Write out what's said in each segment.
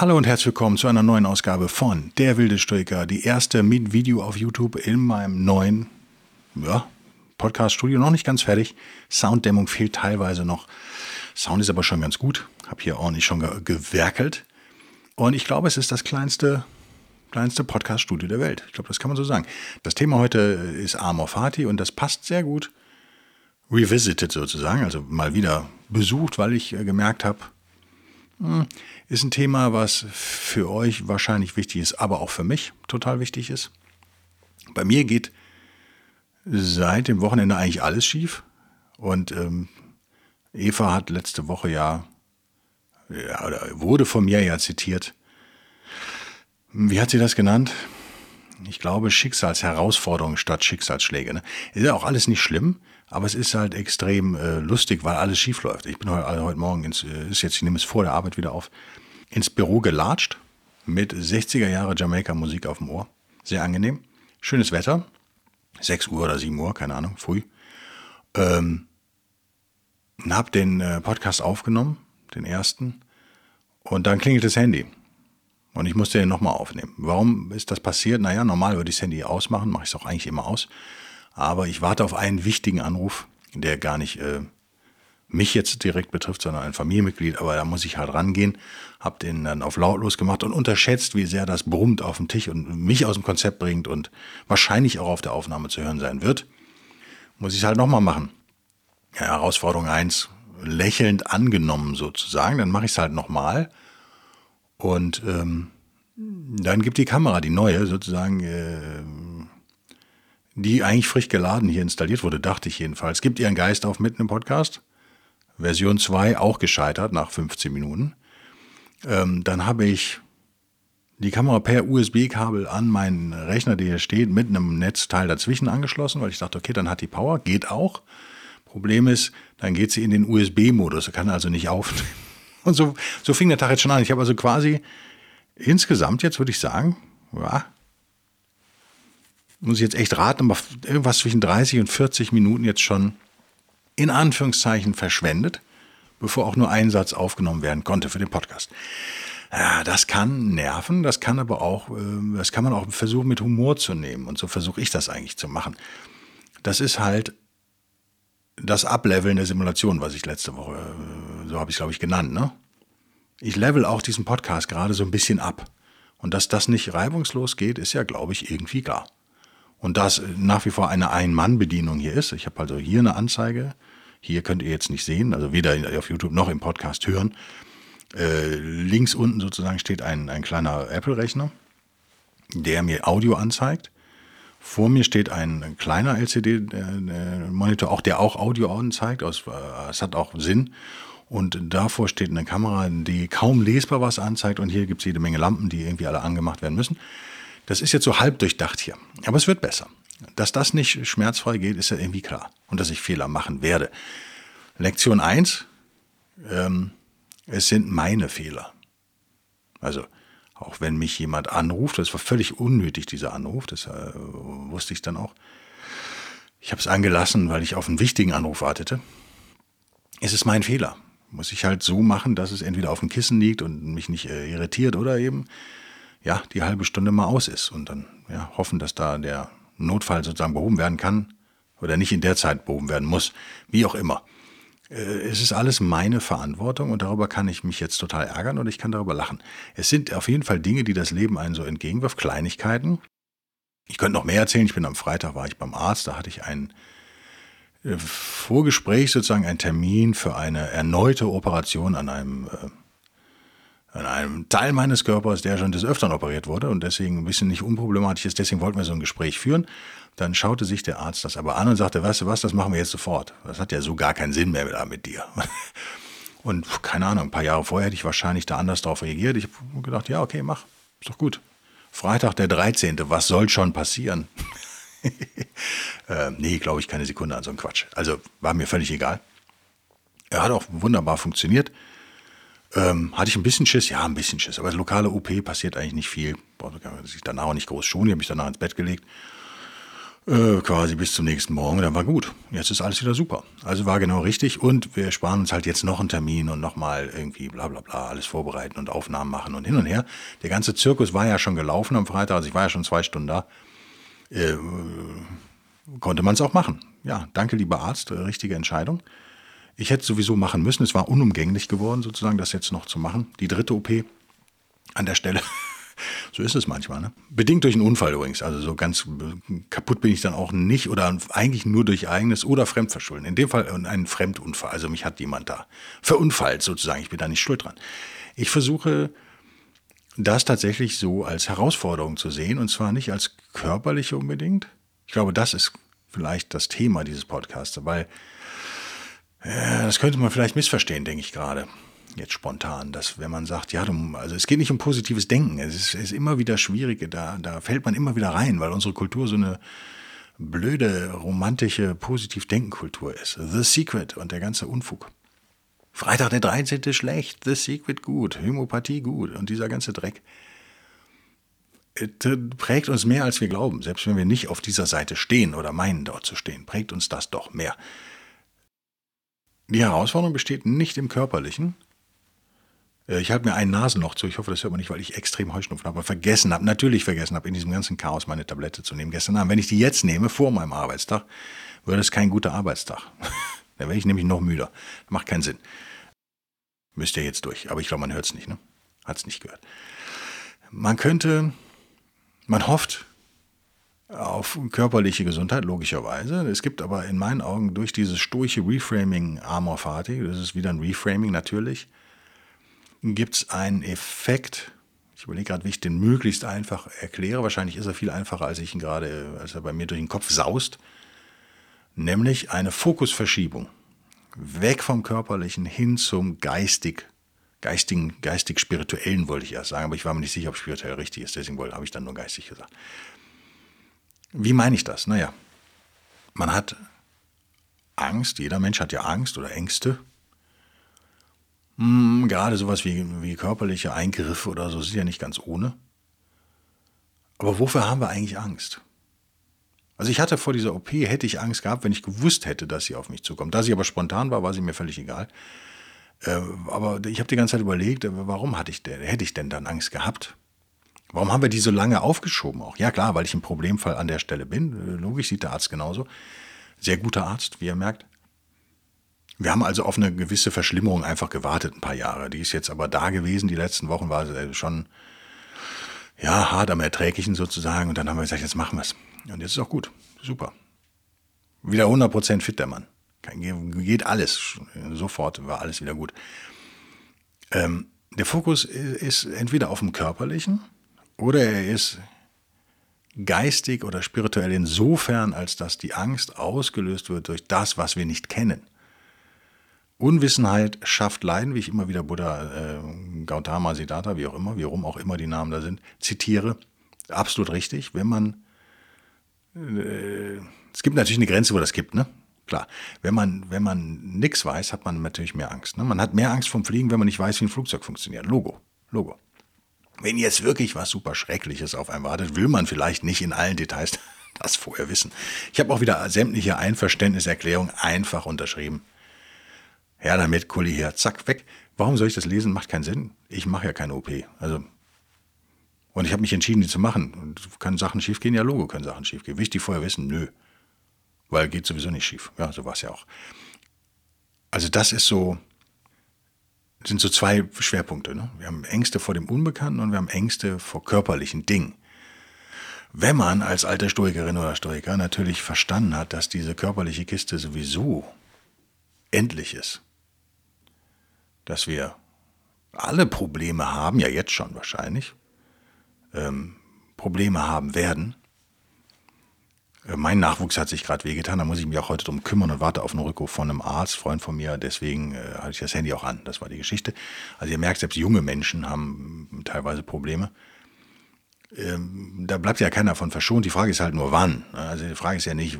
Hallo und herzlich willkommen zu einer neuen Ausgabe von Der wilde Stoiker, die erste mit Video auf YouTube in meinem neuen ja, Podcast-Studio. Noch nicht ganz fertig. Sounddämmung fehlt teilweise noch. Sound ist aber schon ganz gut. Hab hier ordentlich schon ge gewerkelt. Und ich glaube, es ist das kleinste, kleinste Podcast-Studio der Welt. Ich glaube, das kann man so sagen. Das Thema heute ist Amor Fati und das passt sehr gut. Revisited sozusagen, also mal wieder besucht, weil ich äh, gemerkt habe, ist ein Thema, was für euch wahrscheinlich wichtig ist, aber auch für mich total wichtig ist. Bei mir geht seit dem Wochenende eigentlich alles schief. Und ähm, Eva hat letzte Woche ja, ja, oder wurde von mir ja zitiert. Wie hat sie das genannt? Ich glaube, Schicksalsherausforderungen statt Schicksalsschläge. Ne? Ist ja auch alles nicht schlimm, aber es ist halt extrem äh, lustig, weil alles schief läuft. Ich bin heute, also heute Morgen, ins, äh, ist jetzt, ich nehme es vor der Arbeit wieder auf, ins Büro gelatscht mit 60er Jahre Jamaika-Musik auf dem Ohr. Sehr angenehm. Schönes Wetter. 6 Uhr oder 7 Uhr, keine Ahnung, früh. Ähm, hab den äh, Podcast aufgenommen, den ersten. Und dann klingelt das Handy. Und ich musste den nochmal aufnehmen. Warum ist das passiert? Naja, normal würde ich das Handy ausmachen, mache ich es auch eigentlich immer aus. Aber ich warte auf einen wichtigen Anruf, der gar nicht äh, mich jetzt direkt betrifft, sondern ein Familienmitglied. Aber da muss ich halt rangehen. Hab den dann auf lautlos gemacht und unterschätzt, wie sehr das brummt auf dem Tisch und mich aus dem Konzept bringt und wahrscheinlich auch auf der Aufnahme zu hören sein wird. Muss ich es halt nochmal machen. Ja, Herausforderung eins lächelnd angenommen sozusagen. Dann mache ich es halt nochmal. Und ähm, dann gibt die Kamera, die neue sozusagen, äh, die eigentlich frisch geladen hier installiert wurde, dachte ich jedenfalls. Gibt ihren Geist auf mitten im Podcast. Version 2 auch gescheitert nach 15 Minuten. Ähm, dann habe ich die Kamera per USB-Kabel an meinen Rechner, der hier steht, mit einem Netzteil dazwischen angeschlossen, weil ich dachte, okay, dann hat die Power, geht auch. Problem ist, dann geht sie in den USB-Modus, kann also nicht aufnehmen. Und so, so fing der Tag jetzt schon an. Ich habe also quasi insgesamt jetzt, würde ich sagen, ja, muss ich jetzt echt raten, aber irgendwas zwischen 30 und 40 Minuten jetzt schon in Anführungszeichen verschwendet, bevor auch nur ein Satz aufgenommen werden konnte für den Podcast. Ja, das kann nerven, das kann aber auch, äh, das kann man auch versuchen mit Humor zu nehmen. Und so versuche ich das eigentlich zu machen. Das ist halt das Ableveln der Simulation, was ich letzte Woche, äh, so habe ich es glaube ich genannt, ne? Ich level auch diesen Podcast gerade so ein bisschen ab. Und dass das nicht reibungslos geht, ist ja, glaube ich, irgendwie klar. Und das nach wie vor eine Ein-Mann-Bedienung hier ist. Ich habe also hier eine Anzeige. Hier könnt ihr jetzt nicht sehen, also weder auf YouTube noch im Podcast hören. Äh, links unten sozusagen steht ein, ein kleiner Apple-Rechner, der mir Audio anzeigt. Vor mir steht ein kleiner LCD-Monitor, auch der auch Audio anzeigt. Es hat auch Sinn. Und davor steht eine Kamera, die kaum lesbar was anzeigt. Und hier gibt es jede Menge Lampen, die irgendwie alle angemacht werden müssen. Das ist jetzt so halb durchdacht hier. Aber es wird besser. Dass das nicht schmerzfrei geht, ist ja irgendwie klar. Und dass ich Fehler machen werde. Lektion 1. Ähm, es sind meine Fehler. Also, auch wenn mich jemand anruft, das war völlig unnötig, dieser Anruf, das äh, wusste ich dann auch. Ich habe es angelassen, weil ich auf einen wichtigen Anruf wartete. Es ist mein Fehler. Muss ich halt so machen, dass es entweder auf dem Kissen liegt und mich nicht äh, irritiert oder eben ja, die halbe Stunde mal aus ist und dann ja, hoffen, dass da der Notfall sozusagen behoben werden kann oder nicht in der Zeit behoben werden muss, wie auch immer. Äh, es ist alles meine Verantwortung und darüber kann ich mich jetzt total ärgern und ich kann darüber lachen. Es sind auf jeden Fall Dinge, die das Leben einen so entgegenwirft, Kleinigkeiten. Ich könnte noch mehr erzählen. Ich bin am Freitag, war ich beim Arzt, da hatte ich ein äh, Vorgespräch, sozusagen ein Termin für eine erneute Operation an einem äh, an einem Teil meines Körpers, der schon des Öfteren operiert wurde und deswegen ein bisschen nicht unproblematisch ist. Deswegen wollten wir so ein Gespräch führen. Dann schaute sich der Arzt das aber an und sagte, weißt du was, das machen wir jetzt sofort. Das hat ja so gar keinen Sinn mehr mit dir. Und keine Ahnung, ein paar Jahre vorher hätte ich wahrscheinlich da anders darauf reagiert. Ich habe gedacht, ja, okay, mach, ist doch gut. Freitag der 13., was soll schon passieren? äh, nee, glaube ich, keine Sekunde an so einem Quatsch. Also war mir völlig egal. Er hat auch wunderbar funktioniert. Ähm, hatte ich ein bisschen Schiss? Ja, ein bisschen Schiss. Aber lokale OP passiert eigentlich nicht viel. Braucht sich danach auch nicht groß schonen. Ich habe mich danach ins Bett gelegt. Äh, quasi bis zum nächsten Morgen. Dann war gut. Jetzt ist alles wieder super. Also war genau richtig. Und wir sparen uns halt jetzt noch einen Termin und nochmal irgendwie bla bla bla alles vorbereiten und Aufnahmen machen und hin und her. Der ganze Zirkus war ja schon gelaufen am Freitag. Also ich war ja schon zwei Stunden da. Äh, konnte man es auch machen. Ja, danke, lieber Arzt. Richtige Entscheidung. Ich hätte sowieso machen müssen. Es war unumgänglich geworden, sozusagen, das jetzt noch zu machen. Die dritte OP an der Stelle. so ist es manchmal. Ne? Bedingt durch einen Unfall übrigens. Also so ganz kaputt bin ich dann auch nicht oder eigentlich nur durch eigenes oder Fremdverschulden. In dem Fall ein Fremdunfall. Also mich hat jemand da verunfallt sozusagen. Ich bin da nicht schuld dran. Ich versuche das tatsächlich so als Herausforderung zu sehen und zwar nicht als körperliche unbedingt. Ich glaube, das ist vielleicht das Thema dieses Podcasts, weil das könnte man vielleicht missverstehen, denke ich gerade. Jetzt spontan, dass wenn man sagt, ja, also es geht nicht um positives Denken, es ist, ist immer wieder schwierig, da, da fällt man immer wieder rein, weil unsere Kultur so eine blöde, romantische, positiv Denken-Kultur ist. The Secret und der ganze Unfug. Freitag der 13. schlecht, The Secret gut, Homöopathie gut und dieser ganze Dreck äh, prägt uns mehr, als wir glauben. Selbst wenn wir nicht auf dieser Seite stehen oder meinen, dort zu stehen, prägt uns das doch mehr. Die Herausforderung besteht nicht im Körperlichen. Äh, ich halte mir ein Nasenloch zu. Ich hoffe, das hört man nicht, weil ich extrem Heuschnupfen habe. Vergessen habe, natürlich vergessen habe, in diesem ganzen Chaos meine Tablette zu nehmen gestern Abend. Wenn ich die jetzt nehme, vor meinem Arbeitstag, würde es kein guter Arbeitstag. da wäre ich nämlich noch müder. Macht keinen Sinn. Müsst ihr jetzt durch. Aber ich glaube, man hört es nicht. Ne? Hat es nicht gehört. Man könnte, man hofft, auf körperliche Gesundheit, logischerweise. Es gibt aber in meinen Augen durch dieses sturche Reframing Amor Fati, das ist wieder ein Reframing natürlich, gibt es einen Effekt, ich überlege gerade, wie ich den möglichst einfach erkläre, wahrscheinlich ist er viel einfacher, als ich ihn gerade, als er bei mir durch den Kopf saust, nämlich eine Fokusverschiebung. Weg vom Körperlichen hin zum geistig, geistigen, geistig-spirituellen wollte ich erst sagen, aber ich war mir nicht sicher, ob spirituell richtig ist, deswegen habe ich dann nur geistig gesagt. Wie meine ich das? Naja, man hat Angst, jeder Mensch hat ja Angst oder Ängste. Hm, gerade sowas wie, wie körperliche Eingriffe oder so sind ja nicht ganz ohne. Aber wofür haben wir eigentlich Angst? Also ich hatte vor dieser OP, hätte ich Angst gehabt, wenn ich gewusst hätte, dass sie auf mich zukommt. Da sie aber spontan war, war sie mir völlig egal. Äh, aber ich habe die ganze Zeit überlegt, äh, warum hatte ich denn, hätte ich denn dann Angst gehabt? Warum haben wir die so lange aufgeschoben auch? Ja klar, weil ich im Problemfall an der Stelle bin. Logisch sieht der Arzt genauso. Sehr guter Arzt, wie ihr merkt. Wir haben also auf eine gewisse Verschlimmerung einfach gewartet, ein paar Jahre. Die ist jetzt aber da gewesen. Die letzten Wochen war sie schon ja, hart am Erträglichen sozusagen. Und dann haben wir gesagt, jetzt machen wir es. Und jetzt ist auch gut. Super. Wieder 100% fit der Mann. Geht alles. Sofort war alles wieder gut. Ähm, der Fokus ist entweder auf dem Körperlichen, oder er ist geistig oder spirituell insofern, als dass die Angst ausgelöst wird durch das, was wir nicht kennen. Unwissenheit schafft Leiden, wie ich immer wieder Buddha, äh, Gautama, Siddhartha, wie auch immer, wie rum auch immer die Namen da sind, zitiere. Absolut richtig. Wenn man, äh, es gibt natürlich eine Grenze, wo das gibt, ne? Klar. Wenn man, wenn man nichts weiß, hat man natürlich mehr Angst. Ne? Man hat mehr Angst vom Fliegen, wenn man nicht weiß, wie ein Flugzeug funktioniert. Logo. Logo. Wenn jetzt wirklich was super Schreckliches auf einen wartet, will man vielleicht nicht in allen Details das vorher wissen. Ich habe auch wieder sämtliche Einverständniserklärungen einfach unterschrieben. Ja, damit, Kuli her, zack, weg. Warum soll ich das lesen? Macht keinen Sinn. Ich mache ja keine OP. Also, und ich habe mich entschieden, die zu machen. Und können Sachen schiefgehen? Ja, Logo können Sachen schiefgehen. Will ich die vorher wissen? Nö. Weil geht sowieso nicht schief. Ja, so war es ja auch. Also das ist so, sind so zwei Schwerpunkte. Ne? Wir haben Ängste vor dem Unbekannten und wir haben Ängste vor körperlichen Dingen. Wenn man als alte Stoikerin oder Stoiker natürlich verstanden hat, dass diese körperliche Kiste sowieso endlich ist, dass wir alle Probleme haben, ja jetzt schon wahrscheinlich, ähm, Probleme haben werden, mein Nachwuchs hat sich gerade wehgetan, da muss ich mich auch heute drum kümmern und warte auf einen Rückruf von einem Arzt, Freund von mir. Deswegen äh, hatte ich das Handy auch an. Das war die Geschichte. Also ihr merkt, selbst junge Menschen haben teilweise Probleme. Ähm, da bleibt ja keiner von verschont. Die Frage ist halt nur wann. Also die Frage ist ja nicht,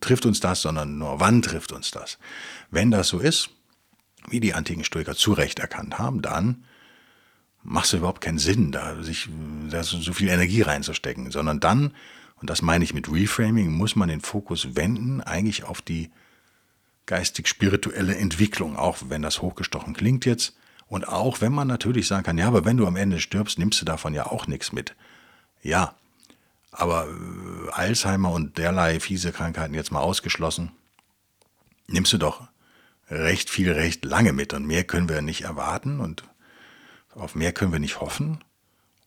trifft uns das, sondern nur wann trifft uns das. Wenn das so ist, wie die antiken Stoiker zu Recht erkannt haben, dann macht es überhaupt keinen Sinn, da sich da so viel Energie reinzustecken, sondern dann, und das meine ich mit Reframing, muss man den Fokus wenden, eigentlich auf die geistig-spirituelle Entwicklung, auch wenn das hochgestochen klingt jetzt. Und auch wenn man natürlich sagen kann, ja, aber wenn du am Ende stirbst, nimmst du davon ja auch nichts mit. Ja, aber äh, Alzheimer und derlei fiese Krankheiten jetzt mal ausgeschlossen, nimmst du doch recht viel, recht lange mit. Und mehr können wir nicht erwarten und auf mehr können wir nicht hoffen.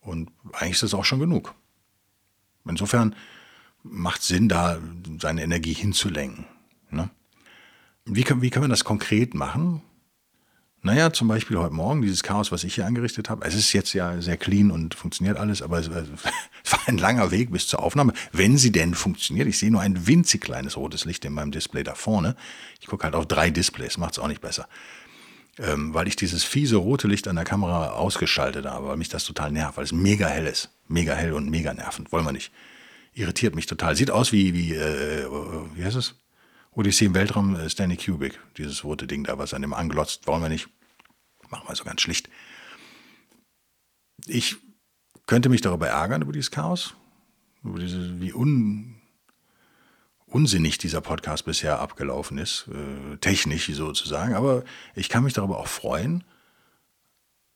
Und eigentlich ist das auch schon genug. Insofern macht es Sinn, da seine Energie hinzulenken. Ne? Wie, können, wie können wir das konkret machen? Naja, zum Beispiel heute Morgen, dieses Chaos, was ich hier angerichtet habe. Es ist jetzt ja sehr clean und funktioniert alles, aber es, es war ein langer Weg bis zur Aufnahme, wenn sie denn funktioniert. Ich sehe nur ein winzig kleines rotes Licht in meinem Display da vorne. Ich gucke halt auf drei Displays, macht es auch nicht besser. Ähm, weil ich dieses fiese rote Licht an der Kamera ausgeschaltet habe, weil mich das total nervt, weil es mega hell ist. Mega hell und mega nervend. Wollen wir nicht. Irritiert mich total. Sieht aus wie, wie, äh, wie heißt es? Odyssee im Weltraum, äh, Stanley Kubrick, dieses rote Ding da, was an dem anglotzt, wollen wir nicht. Machen wir so ganz schlicht. Ich könnte mich darüber ärgern, über dieses Chaos, über diese, wie un, unsinnig dieser Podcast bisher abgelaufen ist, äh, technisch sozusagen, aber ich kann mich darüber auch freuen.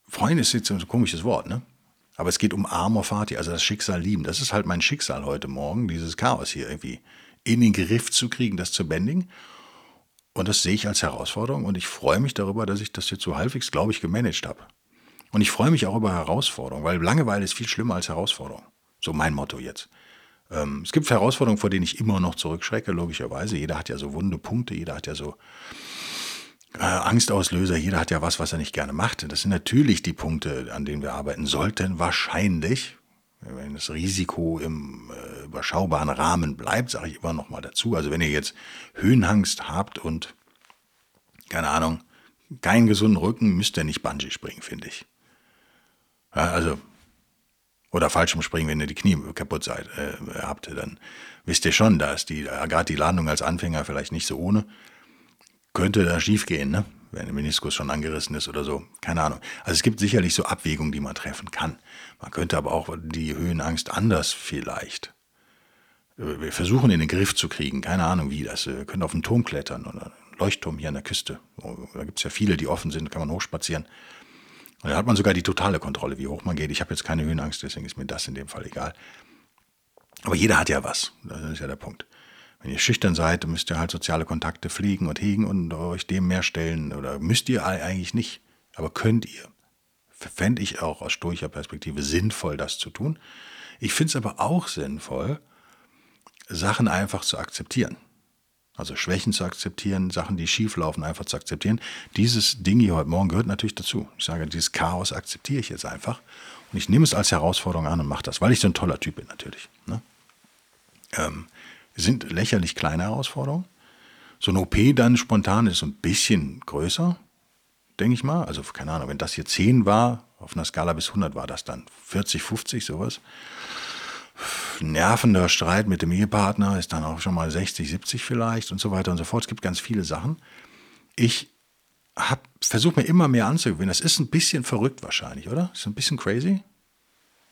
Freuen ist jetzt ein komisches Wort, ne? Aber es geht um Amor Fati, also das Schicksal lieben. Das ist halt mein Schicksal heute Morgen, dieses Chaos hier irgendwie in den Griff zu kriegen, das zu bändigen. Und das sehe ich als Herausforderung und ich freue mich darüber, dass ich das jetzt so halbwegs, glaube ich, gemanagt habe. Und ich freue mich auch über Herausforderungen, weil Langeweile ist viel schlimmer als Herausforderung. So mein Motto jetzt. Ähm, es gibt Herausforderungen, vor denen ich immer noch zurückschrecke, logischerweise. Jeder hat ja so wunde Punkte, jeder hat ja so äh, Angstauslöser, jeder hat ja was, was er nicht gerne macht. Das sind natürlich die Punkte, an denen wir arbeiten sollten, wahrscheinlich. Wenn das Risiko im äh, überschaubaren Rahmen bleibt, sage ich immer noch mal dazu. Also wenn ihr jetzt Höhenangst habt und keine Ahnung, keinen gesunden Rücken, müsst ihr nicht Bungee springen, finde ich. Ja, also oder Fallschirmspringen, wenn ihr die Knie kaputt seid, äh, habt, dann wisst ihr schon, da ist die, gerade die Landung als Anfänger vielleicht nicht so ohne. Könnte da schief gehen, ne? wenn der Meniskus schon angerissen ist oder so. Keine Ahnung. Also es gibt sicherlich so Abwägungen, die man treffen kann. Man könnte aber auch die Höhenangst anders vielleicht. Äh, wir versuchen in den Griff zu kriegen, keine Ahnung wie das. Wir können auf einen Turm klettern oder einen Leuchtturm hier an der Küste. Da gibt es ja viele, die offen sind, kann man hochspazieren. Und dann hat man sogar die totale Kontrolle, wie hoch man geht. Ich habe jetzt keine Höhenangst, deswegen ist mir das in dem Fall egal. Aber jeder hat ja was. Das ist ja der Punkt. Wenn ihr schüchtern seid, müsst ihr halt soziale Kontakte pflegen und hegen und euch dem mehr stellen. Oder müsst ihr eigentlich nicht. Aber könnt ihr. Fände ich auch aus stoischer Perspektive sinnvoll, das zu tun. Ich finde es aber auch sinnvoll, Sachen einfach zu akzeptieren. Also Schwächen zu akzeptieren, Sachen, die schief laufen, einfach zu akzeptieren. Dieses Ding hier heute Morgen gehört natürlich dazu. Ich sage, dieses Chaos akzeptiere ich jetzt einfach. Und ich nehme es als Herausforderung an und mache das, weil ich so ein toller Typ bin natürlich. Ne? Ähm, sind lächerlich kleine Herausforderungen. So eine OP dann spontan ist ein bisschen größer, denke ich mal. Also keine Ahnung, wenn das hier 10 war, auf einer Skala bis 100 war das dann 40, 50, sowas nervender Streit mit dem Ehepartner ist dann auch schon mal 60, 70 vielleicht und so weiter und so fort. Es gibt ganz viele Sachen. Ich versuche mir immer mehr anzugewöhnen. Das ist ein bisschen verrückt wahrscheinlich, oder? Ist ein bisschen crazy,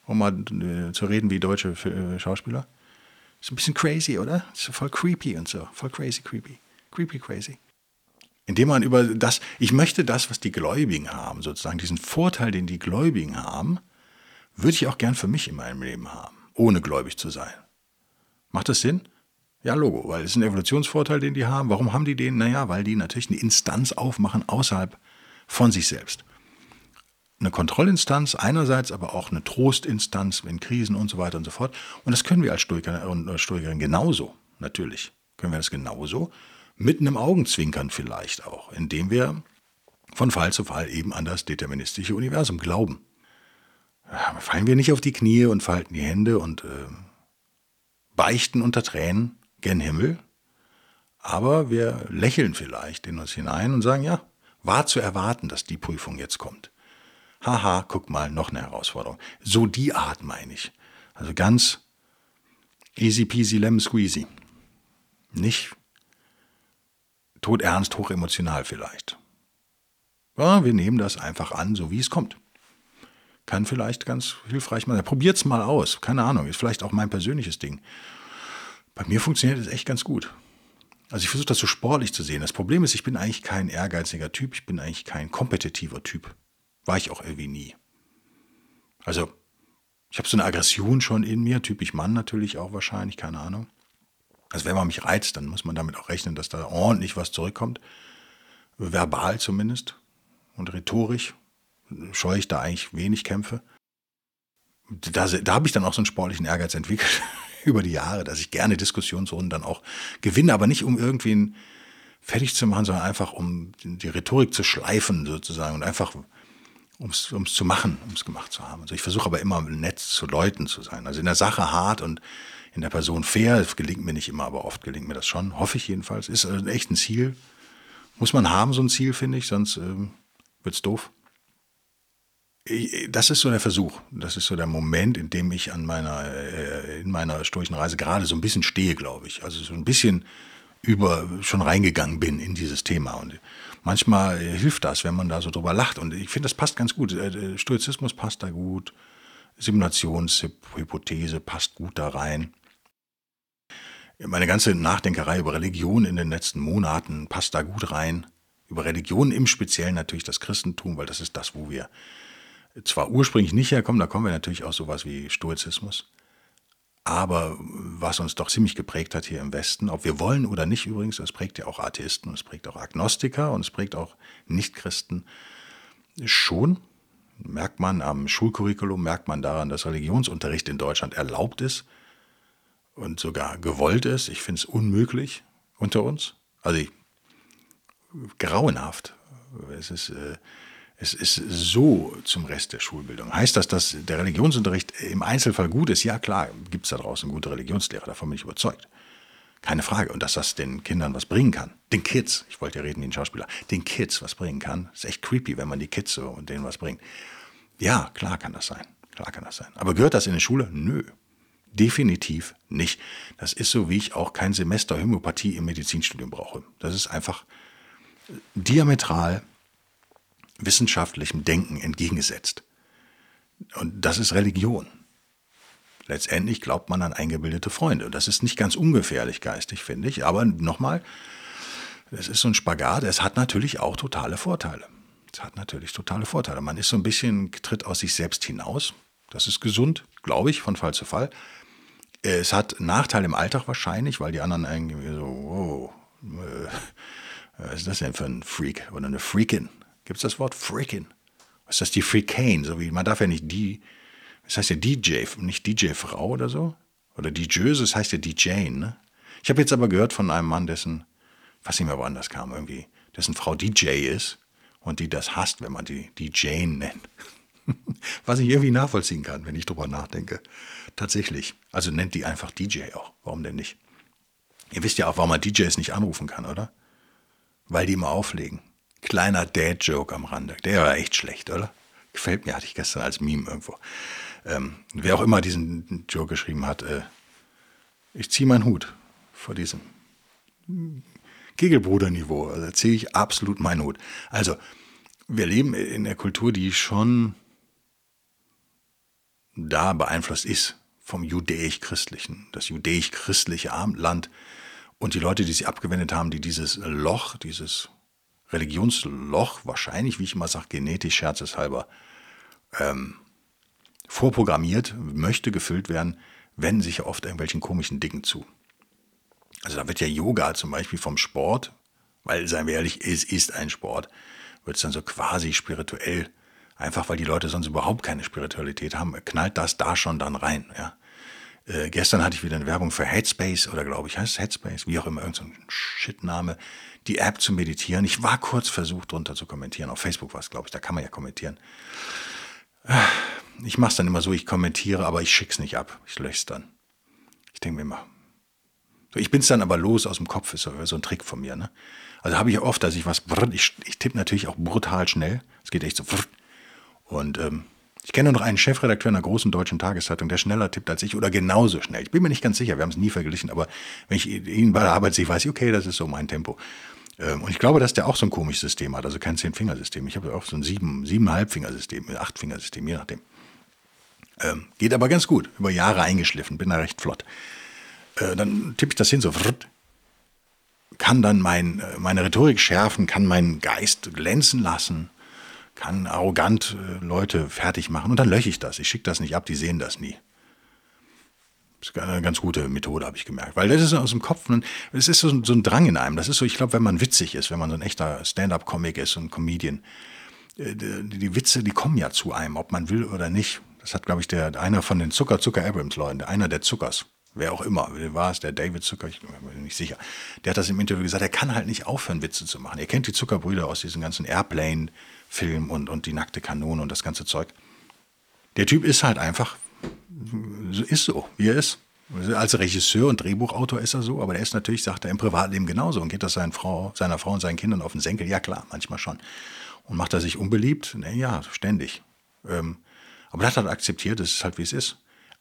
um mal äh, zu reden wie deutsche äh, Schauspieler. Ist ein bisschen crazy, oder? Ist voll creepy und so. Voll crazy, creepy. Creepy, crazy. Indem man über das, ich möchte das, was die Gläubigen haben, sozusagen diesen Vorteil, den die Gläubigen haben, würde ich auch gern für mich in meinem Leben haben ohne gläubig zu sein. Macht das Sinn? Ja, Logo, weil es ist ein Evolutionsvorteil, den die haben. Warum haben die den? Naja, weil die natürlich eine Instanz aufmachen außerhalb von sich selbst. Eine Kontrollinstanz einerseits, aber auch eine Trostinstanz in Krisen und so weiter und so fort. Und das können wir als Stoiker und äh, Stoikerin genauso, natürlich. Können wir das genauso, mit einem Augenzwinkern vielleicht auch, indem wir von Fall zu Fall eben an das deterministische Universum glauben fallen wir nicht auf die Knie und falten die Hände und äh, beichten unter Tränen gen Himmel, aber wir lächeln vielleicht in uns hinein und sagen, ja, war zu erwarten, dass die Prüfung jetzt kommt. Haha, guck mal, noch eine Herausforderung. So die Art meine ich. Also ganz easy peasy lemon squeezy. Nicht todernst, hochemotional vielleicht. Ja, wir nehmen das einfach an, so wie es kommt. Kann vielleicht ganz hilfreich sein. Probiert's mal aus. Keine Ahnung, ist vielleicht auch mein persönliches Ding. Bei mir funktioniert es echt ganz gut. Also ich versuche das so sportlich zu sehen. Das Problem ist, ich bin eigentlich kein ehrgeiziger Typ, ich bin eigentlich kein kompetitiver Typ. War ich auch irgendwie nie. Also, ich habe so eine Aggression schon in mir, typisch Mann natürlich auch wahrscheinlich, keine Ahnung. Also wenn man mich reizt, dann muss man damit auch rechnen, dass da ordentlich was zurückkommt. Verbal zumindest und rhetorisch scheue ich da eigentlich wenig Kämpfe. Da, da habe ich dann auch so einen sportlichen Ehrgeiz entwickelt über die Jahre, dass ich gerne Diskussionsrunden dann auch gewinne, aber nicht um irgendwie ein fertig zu machen, sondern einfach um die Rhetorik zu schleifen sozusagen und einfach um es zu machen, um es gemacht zu haben. Also ich versuche aber immer nett zu Leuten zu sein. Also in der Sache hart und in der Person fair. Das gelingt mir nicht immer, aber oft gelingt mir das schon. Hoffe ich jedenfalls. Ist also echt ein Ziel. Muss man haben, so ein Ziel, finde ich, sonst ähm, wird es doof. Das ist so der Versuch. Das ist so der Moment, in dem ich an meiner, äh, in meiner stoischen Reise gerade so ein bisschen stehe, glaube ich. Also so ein bisschen über schon reingegangen bin in dieses Thema. Und manchmal hilft das, wenn man da so drüber lacht. Und ich finde, das passt ganz gut. Äh, Stoizismus passt da gut. Simulationshypothese passt gut da rein. Meine ganze Nachdenkerei über Religion in den letzten Monaten passt da gut rein. Über Religion im Speziellen natürlich das Christentum, weil das ist das, wo wir zwar ursprünglich nicht herkommen, da kommen wir natürlich auch sowas wie Stoizismus, aber was uns doch ziemlich geprägt hat hier im Westen, ob wir wollen oder nicht übrigens, das prägt ja auch Atheisten, es prägt auch Agnostiker und es prägt auch Nichtchristen schon. Merkt man am Schulcurriculum, merkt man daran, dass Religionsunterricht in Deutschland erlaubt ist und sogar gewollt ist. Ich finde es unmöglich unter uns. Also ich, grauenhaft. Es ist, äh, es ist so zum Rest der Schulbildung. Heißt das, dass der Religionsunterricht im Einzelfall gut ist? Ja, klar, gibt es da draußen gute Religionslehrer, davon bin ich überzeugt. Keine Frage. Und dass das den Kindern was bringen kann. Den Kids, ich wollte ja reden ein Schauspieler, den Kids was bringen kann. Ist echt creepy, wenn man die Kids so und denen was bringt. Ja, klar kann das sein. Klar kann das sein. Aber gehört das in die Schule? Nö. Definitiv nicht. Das ist so, wie ich auch kein Semester Homöopathie im Medizinstudium brauche. Das ist einfach diametral wissenschaftlichem Denken entgegengesetzt. Und das ist Religion. Letztendlich glaubt man an eingebildete Freunde. Das ist nicht ganz ungefährlich geistig, finde ich. Aber nochmal, es ist so ein Spagat. Es hat natürlich auch totale Vorteile. Es hat natürlich totale Vorteile. Man ist so ein bisschen, tritt aus sich selbst hinaus. Das ist gesund, glaube ich, von Fall zu Fall. Es hat Nachteile im Alltag wahrscheinlich, weil die anderen irgendwie so, wow, äh, was ist das denn für ein Freak oder eine Freakin? Gibt es das Wort Freakin? Was ist das, die Freakane? So wie, man darf ja nicht die, das heißt ja DJ, nicht DJ-Frau oder so? Oder DJöse, das heißt ja DJ, ne? Ich habe jetzt aber gehört von einem Mann, dessen, was nicht mehr woanders kam, irgendwie, dessen Frau DJ ist und die das hasst, wenn man die DJ nennt. Was ich irgendwie nachvollziehen kann, wenn ich drüber nachdenke. Tatsächlich. Also nennt die einfach DJ auch. Warum denn nicht? Ihr wisst ja auch, warum man DJs nicht anrufen kann, oder? Weil die immer auflegen. Kleiner Dad-Joke am Rande. Der war echt schlecht, oder? Gefällt mir, hatte ich gestern als Meme irgendwo. Ähm, wer auch immer diesen Joke geschrieben hat, äh, ich ziehe meinen Hut vor diesem Kegelbruder-Niveau. Also ziehe ich absolut meinen Hut. Also, wir leben in der Kultur, die schon da beeinflusst ist vom judäisch-christlichen. Das judäisch-christliche Land und die Leute, die sich abgewendet haben, die dieses Loch, dieses Religionsloch, wahrscheinlich, wie ich immer sage, genetisch scherzeshalber, ähm, vorprogrammiert, möchte gefüllt werden, wenden sich ja oft irgendwelchen komischen Dingen zu. Also da wird ja Yoga zum Beispiel vom Sport, weil, seien wir ehrlich, es ist ein Sport, wird es dann so quasi spirituell, einfach weil die Leute sonst überhaupt keine Spiritualität haben, knallt das da schon dann rein. Ja. Äh, gestern hatte ich wieder eine Werbung für Headspace oder glaube ich heißt es Headspace, wie auch immer, irgendein so Shitname, die App zu meditieren. Ich war kurz versucht, drunter zu kommentieren. Auf Facebook war es, glaube ich, da kann man ja kommentieren. Ich mache es dann immer so, ich kommentiere, aber ich schicke es nicht ab. Ich lösche es dann. Ich denke mir immer, so, ich bin es dann aber los aus dem Kopf, ist so, so ein Trick von mir. Ne? Also habe ich oft, dass ich was, ich, ich tippe natürlich auch brutal schnell. Es geht echt so. Und ähm, ich kenne noch einen Chefredakteur einer großen deutschen Tageszeitung, der schneller tippt als ich oder genauso schnell. Ich bin mir nicht ganz sicher, wir haben es nie verglichen, aber wenn ich ihn bei der Arbeit sehe, weiß ich, okay, das ist so mein Tempo. Ähm, und ich glaube, dass der auch so ein komisches System hat, also kein Zehn-Fingersystem. Ich habe auch so ein sieben, siebeneinhalb Fingersystem, acht Fingersystem, je nachdem. Ähm, geht aber ganz gut, über Jahre eingeschliffen, bin da recht flott. Äh, dann tippe ich das hin, so kann dann mein, äh, meine Rhetorik schärfen, kann meinen Geist glänzen lassen, kann arrogant äh, Leute fertig machen und dann löche ich das. Ich schicke das nicht ab, die sehen das nie. Das ist eine ganz gute Methode, habe ich gemerkt. Weil das ist aus dem Kopf, es ist so ein, so ein Drang in einem. Das ist so, ich glaube, wenn man witzig ist, wenn man so ein echter Stand-up-Comic ist, und Comedian, die, die, Witze, die kommen ja zu einem, ob man will oder nicht. Das hat, glaube ich, der, einer von den Zucker, Zucker Abrams-Leuten, einer der Zuckers, wer auch immer, war es, der David Zucker, ich bin mir nicht sicher, der hat das im Interview gesagt, er kann halt nicht aufhören, Witze zu machen. Ihr kennt die Zuckerbrüder aus diesem ganzen Airplane-Film und, und die nackte Kanone und das ganze Zeug. Der Typ ist halt einfach, ist so, wie er ist. Als Regisseur und Drehbuchautor ist er so, aber er ist natürlich, sagt er, im Privatleben genauso und geht das seiner Frau, seiner Frau und seinen Kindern auf den Senkel. Ja klar, manchmal schon. Und macht er sich unbeliebt? Ja, ständig. Ähm, aber er hat halt akzeptiert, es ist halt wie es ist.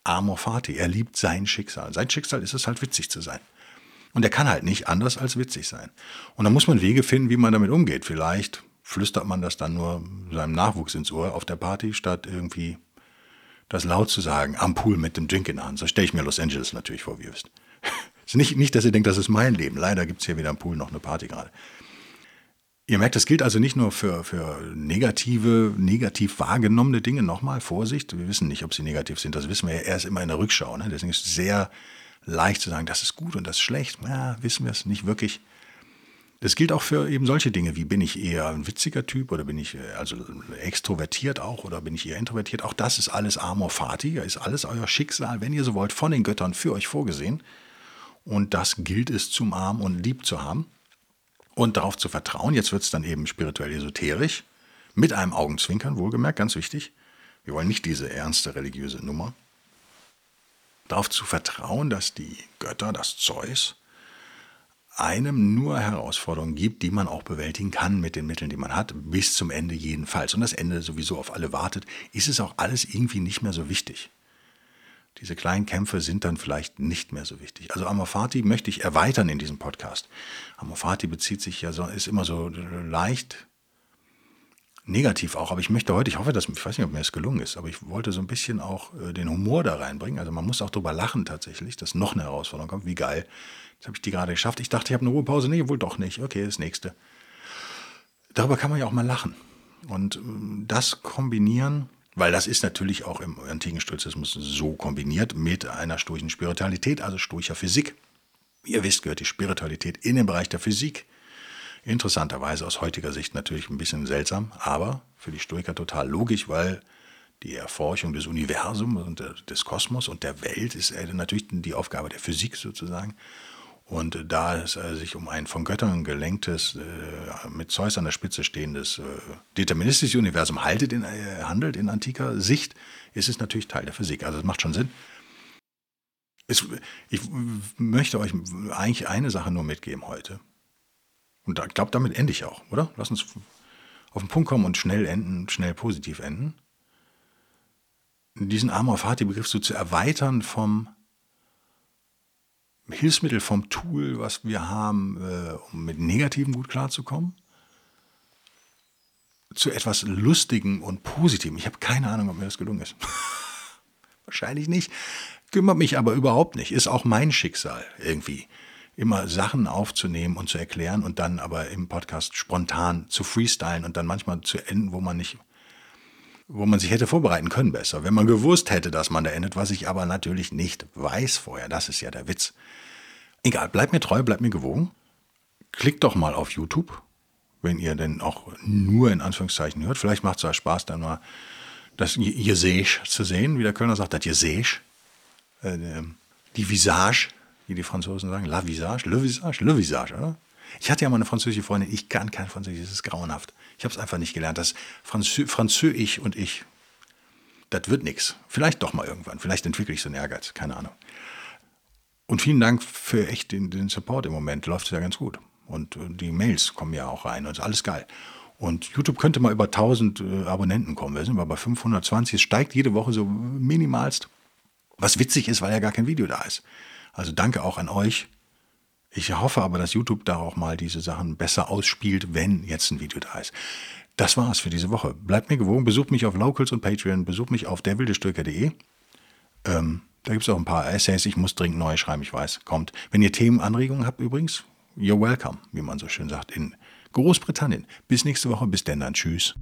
Amor Fati. Er liebt sein Schicksal. Sein Schicksal ist es halt witzig zu sein. Und er kann halt nicht anders als witzig sein. Und da muss man Wege finden, wie man damit umgeht. Vielleicht flüstert man das dann nur seinem Nachwuchs ins Ohr auf der Party, statt irgendwie das laut zu sagen, am Pool mit dem Drink in der Hand. So stelle ich mir Los Angeles natürlich vor, wie ihr wisst. nicht, nicht, dass ihr denkt, das ist mein Leben. Leider gibt es hier wieder am Pool noch eine Party gerade. Ihr merkt, das gilt also nicht nur für, für negative, negativ wahrgenommene Dinge. Nochmal, Vorsicht, wir wissen nicht, ob sie negativ sind. Das wissen wir ja erst immer in der Rückschau. Ne? Deswegen ist es sehr leicht zu sagen, das ist gut und das ist schlecht. Ja, wissen wir es nicht wirklich. Das gilt auch für eben solche Dinge, wie bin ich eher ein witziger Typ oder bin ich äh, also extrovertiert auch oder bin ich eher introvertiert. Auch das ist alles Amor Fati, ist alles euer Schicksal, wenn ihr so wollt, von den Göttern für euch vorgesehen. Und das gilt es zum Arm und lieb zu haben und darauf zu vertrauen, jetzt wird es dann eben spirituell esoterisch, mit einem Augenzwinkern, wohlgemerkt, ganz wichtig. Wir wollen nicht diese ernste religiöse Nummer. Darauf zu vertrauen, dass die Götter, das Zeus, einem nur Herausforderungen gibt, die man auch bewältigen kann mit den Mitteln, die man hat, bis zum Ende jedenfalls. Und das Ende sowieso auf alle wartet, ist es auch alles irgendwie nicht mehr so wichtig. Diese kleinen Kämpfe sind dann vielleicht nicht mehr so wichtig. Also Amorfati möchte ich erweitern in diesem Podcast. Amorfati bezieht sich ja so, ist immer so leicht negativ auch, aber ich möchte heute, ich hoffe, dass, ich weiß nicht, ob mir das gelungen ist, aber ich wollte so ein bisschen auch äh, den Humor da reinbringen. Also man muss auch drüber lachen tatsächlich, dass noch eine Herausforderung kommt. Wie geil. Jetzt habe ich die gerade geschafft. Ich dachte, ich habe eine Ruhepause. Nee, wohl doch nicht. Okay, das nächste. Darüber kann man ja auch mal lachen. Und ähm, das kombinieren weil das ist natürlich auch im antiken Stoizismus so kombiniert mit einer stoischen Spiritualität, also stoischer Physik. Ihr wisst, gehört die Spiritualität in den Bereich der Physik. Interessanterweise aus heutiger Sicht natürlich ein bisschen seltsam, aber für die Stoiker total logisch, weil die Erforschung des Universums und des Kosmos und der Welt ist natürlich die Aufgabe der Physik sozusagen. Und da es sich um ein von Göttern gelenktes, äh, mit Zeus an der Spitze stehendes, äh, deterministisches Universum äh, handelt in antiker Sicht, ist es natürlich Teil der Physik. Also es macht schon Sinn. Ich möchte euch eigentlich eine Sache nur mitgeben heute. Und ich glaube, damit ende ich auch, oder? Lass uns auf den Punkt kommen und schnell enden, schnell positiv enden. Diesen Amor Fati-Begriff so zu erweitern vom Hilfsmittel vom Tool, was wir haben, äh, um mit Negativen gut klarzukommen, zu etwas Lustigem und Positivem. Ich habe keine Ahnung, ob mir das gelungen ist. Wahrscheinlich nicht. Kümmert mich aber überhaupt nicht. Ist auch mein Schicksal irgendwie. Immer Sachen aufzunehmen und zu erklären und dann aber im Podcast spontan zu freestylen und dann manchmal zu enden, wo man nicht, wo man sich hätte vorbereiten können besser. Wenn man gewusst hätte, dass man da endet, was ich aber natürlich nicht weiß vorher. Das ist ja der Witz. Egal, bleibt mir treu, bleibt mir gewogen. Klickt doch mal auf YouTube, wenn ihr denn auch nur in Anführungszeichen hört. Vielleicht macht es euch Spaß, dann mal das Gesech zu sehen, wie der Kölner sagt, das Gesech. Äh, die Visage, wie die Franzosen sagen, la Visage, le Visage, le Visage, oder? Ich hatte ja mal eine französische Freundin, ich kann kein Französisch, das ist grauenhaft. Ich habe es einfach nicht gelernt. Das Franzö Französisch und ich, das wird nichts. Vielleicht doch mal irgendwann. Vielleicht entwickle ich so einen Ehrgeiz, keine Ahnung. Und vielen Dank für echt den, den Support im Moment. Läuft es ja ganz gut. Und äh, die Mails kommen ja auch rein und ist alles geil. Und YouTube könnte mal über 1000 äh, Abonnenten kommen. Wir sind aber bei 520. Es steigt jede Woche so minimalst. Was witzig ist, weil ja gar kein Video da ist. Also danke auch an euch. Ich hoffe aber, dass YouTube da auch mal diese Sachen besser ausspielt, wenn jetzt ein Video da ist. Das war's für diese Woche. Bleibt mir gewogen, besucht mich auf Locals und Patreon, besucht mich auf derwildestürker.de. Ähm, da gibt es auch ein paar Essays. Ich muss dringend neu schreiben, ich weiß. Kommt. Wenn ihr Themenanregungen habt übrigens, you're welcome, wie man so schön sagt, in Großbritannien. Bis nächste Woche. Bis denn dann. Tschüss.